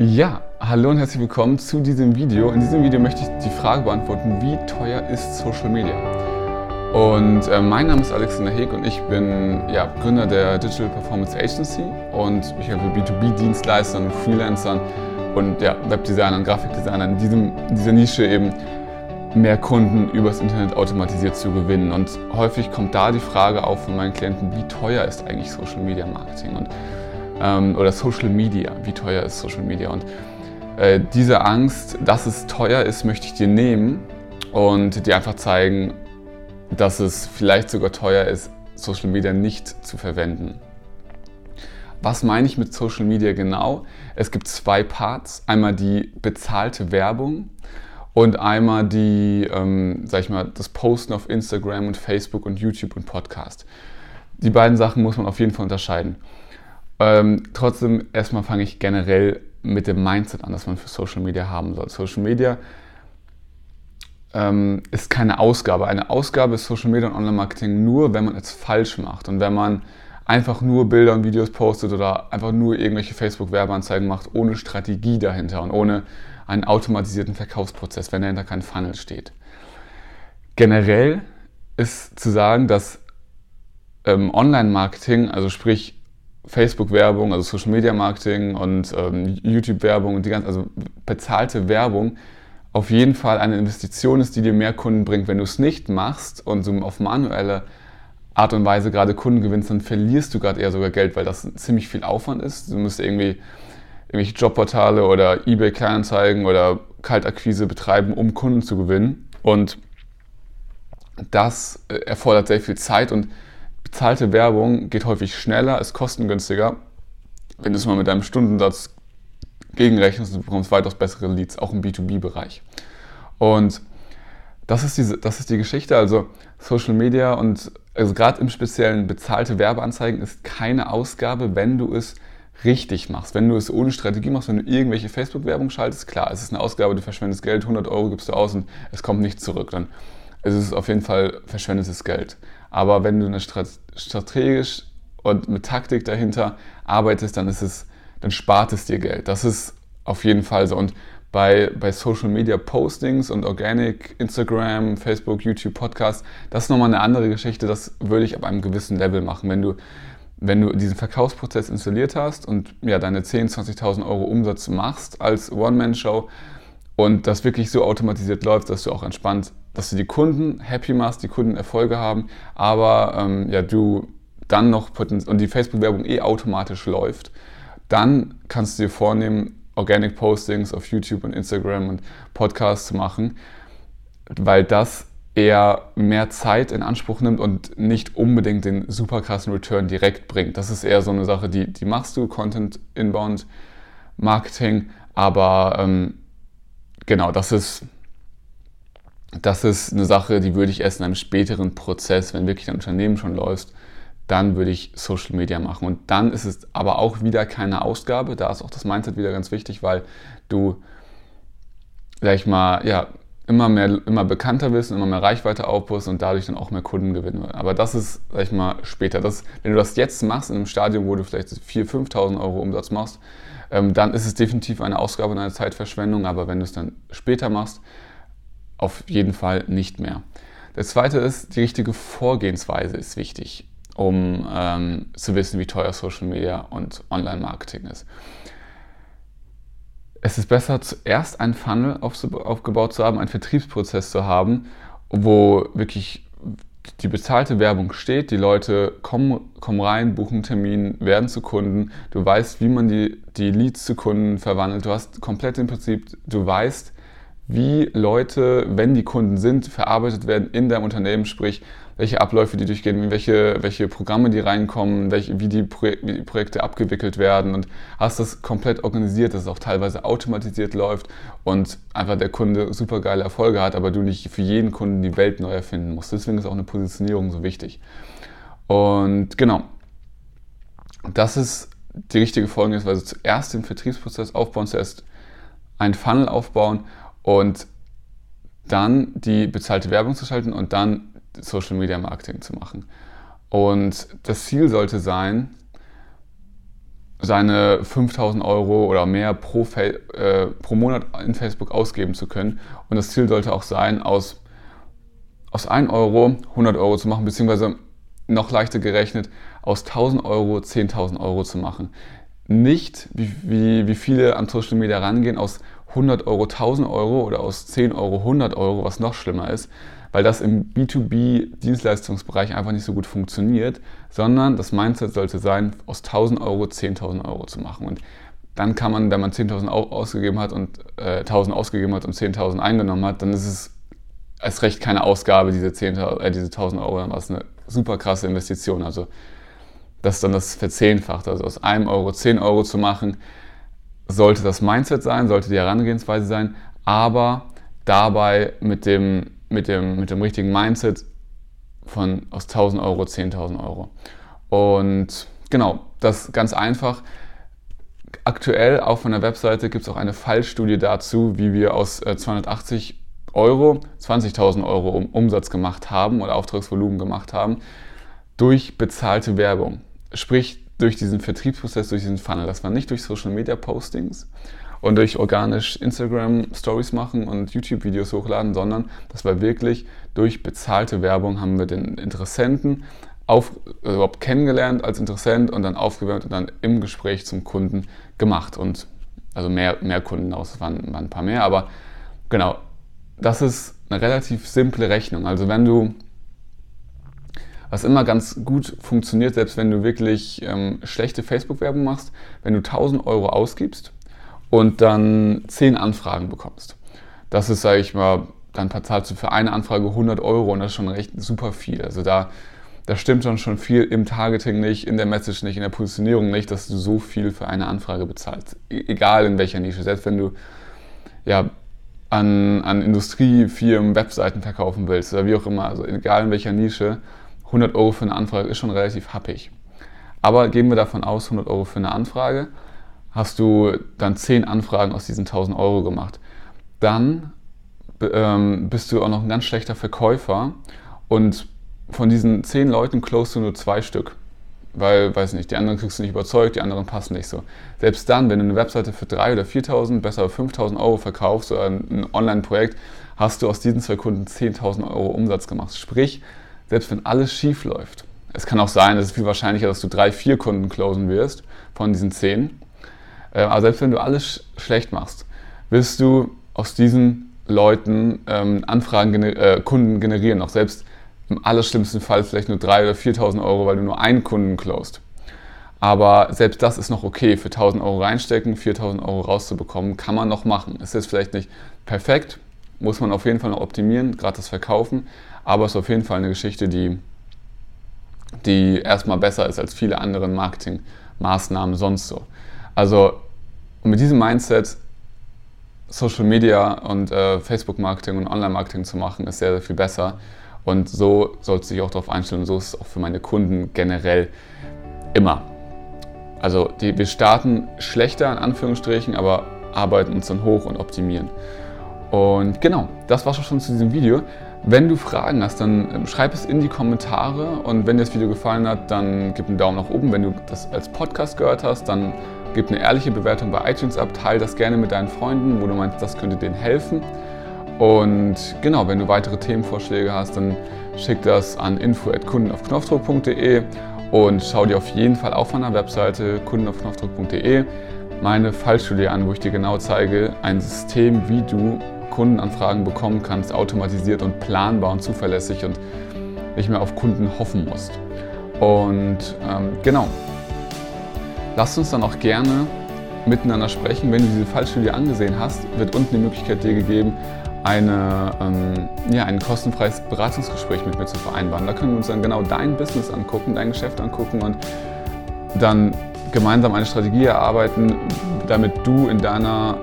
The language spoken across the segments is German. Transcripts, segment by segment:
Ja, hallo und herzlich willkommen zu diesem Video. In diesem Video möchte ich die Frage beantworten, wie teuer ist Social Media? Und äh, mein Name ist Alexander Heg und ich bin ja, Gründer der Digital Performance Agency und ich helfe B2B-Dienstleistern, Freelancern und ja, Webdesignern, Grafikdesignern in diesem, dieser Nische eben mehr Kunden übers Internet automatisiert zu gewinnen. Und häufig kommt da die Frage auf von meinen Klienten, wie teuer ist eigentlich Social Media Marketing? Und ähm, oder Social Media. Wie teuer ist Social Media? Und äh, diese Angst, dass es teuer ist, möchte ich dir nehmen und dir einfach zeigen, dass es vielleicht sogar teuer ist, Social Media nicht zu verwenden. Was meine ich mit Social Media genau? Es gibt zwei Parts. Einmal die bezahlte Werbung und einmal die, ähm, sag ich mal, das Posten auf Instagram und Facebook und YouTube und Podcast. Die beiden Sachen muss man auf jeden Fall unterscheiden. Ähm, trotzdem, erstmal fange ich generell mit dem Mindset an, das man für Social Media haben soll. Social Media ähm, ist keine Ausgabe. Eine Ausgabe ist Social Media und Online-Marketing nur, wenn man es falsch macht und wenn man einfach nur Bilder und Videos postet oder einfach nur irgendwelche Facebook-Werbeanzeigen macht, ohne Strategie dahinter und ohne einen automatisierten Verkaufsprozess, wenn dahinter kein Funnel steht. Generell ist zu sagen, dass ähm, Online-Marketing, also sprich Facebook-Werbung, also Social Media Marketing und ähm, YouTube-Werbung und die ganze, also bezahlte Werbung auf jeden Fall eine Investition ist, die dir mehr Kunden bringt. Wenn du es nicht machst und so auf manuelle Art und Weise gerade Kunden gewinnst, dann verlierst du gerade eher sogar Geld, weil das ziemlich viel Aufwand ist. Du musst irgendwie irgendwelche Jobportale oder eBay Kleinanzeigen oder Kaltakquise betreiben, um Kunden zu gewinnen. Und das äh, erfordert sehr viel Zeit und bezahlte Werbung geht häufig schneller, ist kostengünstiger. Wenn du es mal mit deinem Stundensatz gegenrechnest, du bekommst weitaus bessere Leads, auch im B2B-Bereich. Und das ist, diese, das ist die Geschichte. Also Social Media und also gerade im speziellen bezahlte Werbeanzeigen ist keine Ausgabe, wenn du es richtig machst. Wenn du es ohne Strategie machst, wenn du irgendwelche Facebook-Werbung schaltest, klar, es ist eine Ausgabe, du verschwendest Geld, 100 Euro gibst du aus und es kommt nicht zurück. Dann ist es auf jeden Fall verschwendetes Geld. Aber wenn du eine strategisch und mit Taktik dahinter arbeitest, dann ist es, dann spart es dir Geld. Das ist auf jeden Fall so. Und bei, bei Social Media Postings und Organic, Instagram, Facebook, YouTube, Podcast, das ist nochmal eine andere Geschichte. Das würde ich ab einem gewissen Level machen. Wenn du, wenn du diesen Verkaufsprozess installiert hast und ja, deine 10.000, 20.000 Euro Umsatz machst als One-Man-Show und das wirklich so automatisiert läuft, dass du auch entspannt dass du die Kunden happy machst, die Kunden Erfolge haben, aber ähm, ja, du dann noch und die Facebook-Werbung eh automatisch läuft, dann kannst du dir vornehmen, Organic Postings auf YouTube und Instagram und Podcasts zu machen, weil das eher mehr Zeit in Anspruch nimmt und nicht unbedingt den super krassen Return direkt bringt. Das ist eher so eine Sache, die, die machst du, Content Inbound Marketing, aber ähm, genau, das ist das ist eine Sache, die würde ich erst in einem späteren Prozess, wenn wirklich dein Unternehmen schon läuft, dann würde ich Social Media machen. Und dann ist es aber auch wieder keine Ausgabe. Da ist auch das Mindset wieder ganz wichtig, weil du, sag ich mal, ja, immer mehr, immer bekannter wirst und immer mehr Reichweite aufbaust und dadurch dann auch mehr Kunden gewinnen wirst. Aber das ist, sag ich mal, später. Das, wenn du das jetzt machst, in einem Stadium, wo du vielleicht 4.000, 5.000 Euro Umsatz machst, ähm, dann ist es definitiv eine Ausgabe und eine Zeitverschwendung. Aber wenn du es dann später machst, auf jeden Fall nicht mehr. Das zweite ist, die richtige Vorgehensweise ist wichtig, um ähm, zu wissen, wie teuer Social Media und Online-Marketing ist. Es ist besser, zuerst einen Funnel aufgebaut zu haben, einen Vertriebsprozess zu haben, wo wirklich die bezahlte Werbung steht, die Leute kommen, kommen rein, buchen einen Termin, werden zu Kunden, du weißt, wie man die, die Leads zu Kunden verwandelt, du hast komplett im Prinzip, du weißt, wie Leute, wenn die Kunden sind, verarbeitet werden in deinem Unternehmen, sprich, welche Abläufe die durchgehen, welche, welche Programme die reinkommen, welche, wie, die wie die Projekte abgewickelt werden und hast das komplett organisiert, dass es auch teilweise automatisiert läuft und einfach der Kunde super geile Erfolge hat, aber du nicht für jeden Kunden die Welt neu erfinden musst. Deswegen ist auch eine Positionierung so wichtig. Und genau, das ist die richtige Vorgehensweise. Zuerst den Vertriebsprozess aufbauen, zuerst einen Funnel aufbauen und dann die bezahlte Werbung zu schalten und dann Social Media Marketing zu machen. Und das Ziel sollte sein, seine 5000 Euro oder mehr pro, äh, pro Monat in Facebook ausgeben zu können. Und das Ziel sollte auch sein, aus, aus 1 Euro 100 Euro zu machen, beziehungsweise noch leichter gerechnet, aus 1000 Euro 10.000 Euro zu machen. Nicht, wie, wie, wie viele an Social Media rangehen, aus 100 Euro 1000 Euro oder aus 10 Euro 100 Euro, was noch schlimmer ist, weil das im B2B-Dienstleistungsbereich einfach nicht so gut funktioniert, sondern das Mindset sollte sein, aus 1000 Euro 10.000 Euro zu machen. Und dann kann man, wenn man 10.000 ausgegeben hat und äh, 1.000 ausgegeben hat und 10.000 eingenommen hat, dann ist es als recht keine Ausgabe, diese, 10, äh, diese 1.000 Euro, dann war es eine super krasse Investition. Also das ist dann das Verzehnfachte. Also aus einem Euro 10 Euro zu machen, sollte das Mindset sein, sollte die Herangehensweise sein, aber dabei mit dem mit dem, mit dem richtigen Mindset von aus 1000 Euro 10.000 Euro. Und genau, das ganz einfach. Aktuell auf meiner Webseite gibt es auch eine Fallstudie dazu, wie wir aus 280 äh, Euro 20.000 Euro Umsatz gemacht haben oder Auftragsvolumen gemacht haben durch bezahlte Werbung. Sprich, durch diesen Vertriebsprozess, durch diesen Funnel. Das war nicht durch Social Media Postings, und durch organisch Instagram Stories machen und YouTube Videos hochladen, sondern das war wirklich durch bezahlte Werbung haben wir den Interessenten auf, also überhaupt kennengelernt als Interessent und dann aufgewärmt und dann im Gespräch zum Kunden gemacht und also mehr, mehr Kunden aus, waren, waren ein paar mehr, aber genau, das ist eine relativ simple Rechnung. Also wenn du was immer ganz gut funktioniert, selbst wenn du wirklich ähm, schlechte Facebook-Werbung machst, wenn du 1000 Euro ausgibst und dann 10 Anfragen bekommst. Das ist, sage ich mal, dann zahlst du für eine Anfrage 100 Euro und das ist schon recht super viel. Also da, da stimmt dann schon viel im Targeting nicht, in der Message nicht, in der Positionierung nicht, dass du so viel für eine Anfrage bezahlst. E egal in welcher Nische. Selbst wenn du ja, an, an Industriefirmen Webseiten verkaufen willst oder wie auch immer, also egal in welcher Nische, 100 Euro für eine Anfrage ist schon relativ happig. Aber gehen wir davon aus, 100 Euro für eine Anfrage hast du dann 10 Anfragen aus diesen 1000 Euro gemacht. Dann ähm, bist du auch noch ein ganz schlechter Verkäufer und von diesen 10 Leuten closest du nur zwei Stück. Weil, weiß nicht, die anderen kriegst du nicht überzeugt, die anderen passen nicht so. Selbst dann, wenn du eine Webseite für 3.000 oder 4.000, besser 5.000 Euro verkaufst oder ein Online-Projekt, hast du aus diesen zwei Kunden 10.000 Euro Umsatz gemacht. Sprich, selbst wenn alles schief läuft, es kann auch sein, es ist viel wahrscheinlicher, dass du drei, vier Kunden closen wirst von diesen 10, äh, aber selbst wenn du alles schlecht machst, wirst du aus diesen Leuten ähm, Anfragen, gener äh, Kunden generieren. Auch selbst im allerschlimmsten Fall vielleicht nur 3.000 oder 4.000 Euro, weil du nur einen Kunden closed. Aber selbst das ist noch okay. Für 1.000 Euro reinstecken, 4.000 Euro rauszubekommen, kann man noch machen. Es ist vielleicht nicht perfekt, muss man auf jeden Fall noch optimieren, gerade das Verkaufen. Aber es ist auf jeden Fall eine Geschichte, die, die erstmal besser ist als viele andere Marketingmaßnahmen sonst so. Also mit diesem Mindset Social Media und äh, Facebook-Marketing und Online-Marketing zu machen, ist sehr, sehr viel besser. Und so sollte sich auch darauf einstellen. So ist es auch für meine Kunden generell immer. Also die, wir starten schlechter in Anführungsstrichen, aber arbeiten uns dann hoch und optimieren. Und genau, das war schon zu diesem Video. Wenn du Fragen hast, dann ähm, schreib es in die Kommentare und wenn dir das Video gefallen hat, dann gib einen Daumen nach oben. Wenn du das als Podcast gehört hast, dann gib eine ehrliche Bewertung bei iTunes ab, teile das gerne mit deinen Freunden, wo du meinst, das könnte denen helfen. Und genau, wenn du weitere Themenvorschläge hast, dann schick das an info@kundenaufknopfdruck.de und schau dir auf jeden Fall auf meiner Webseite kundenaufknopfdruck.de meine Fallstudie an, wo ich dir genau zeige, ein System, wie du Kundenanfragen bekommen kannst, automatisiert und planbar und zuverlässig und nicht mehr auf Kunden hoffen musst. Und ähm, genau, lasst uns dann auch gerne miteinander sprechen. Wenn du diese Fallstudie angesehen hast, wird unten die Möglichkeit dir gegeben, eine, ähm, ja, ein kostenfreies Beratungsgespräch mit mir zu vereinbaren. Da können wir uns dann genau dein Business angucken, dein Geschäft angucken und dann gemeinsam eine Strategie erarbeiten, damit du in deiner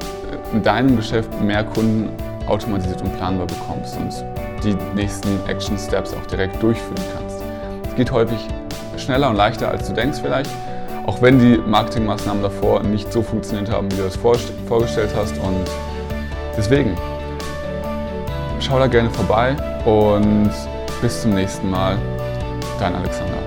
in deinem Geschäft mehr Kunden automatisiert und planbar bekommst und die nächsten Action Steps auch direkt durchführen kannst. Es geht häufig schneller und leichter, als du denkst vielleicht, auch wenn die Marketingmaßnahmen davor nicht so funktioniert haben, wie du das vorgestellt hast. Und deswegen, schau da gerne vorbei und bis zum nächsten Mal. Dein Alexander.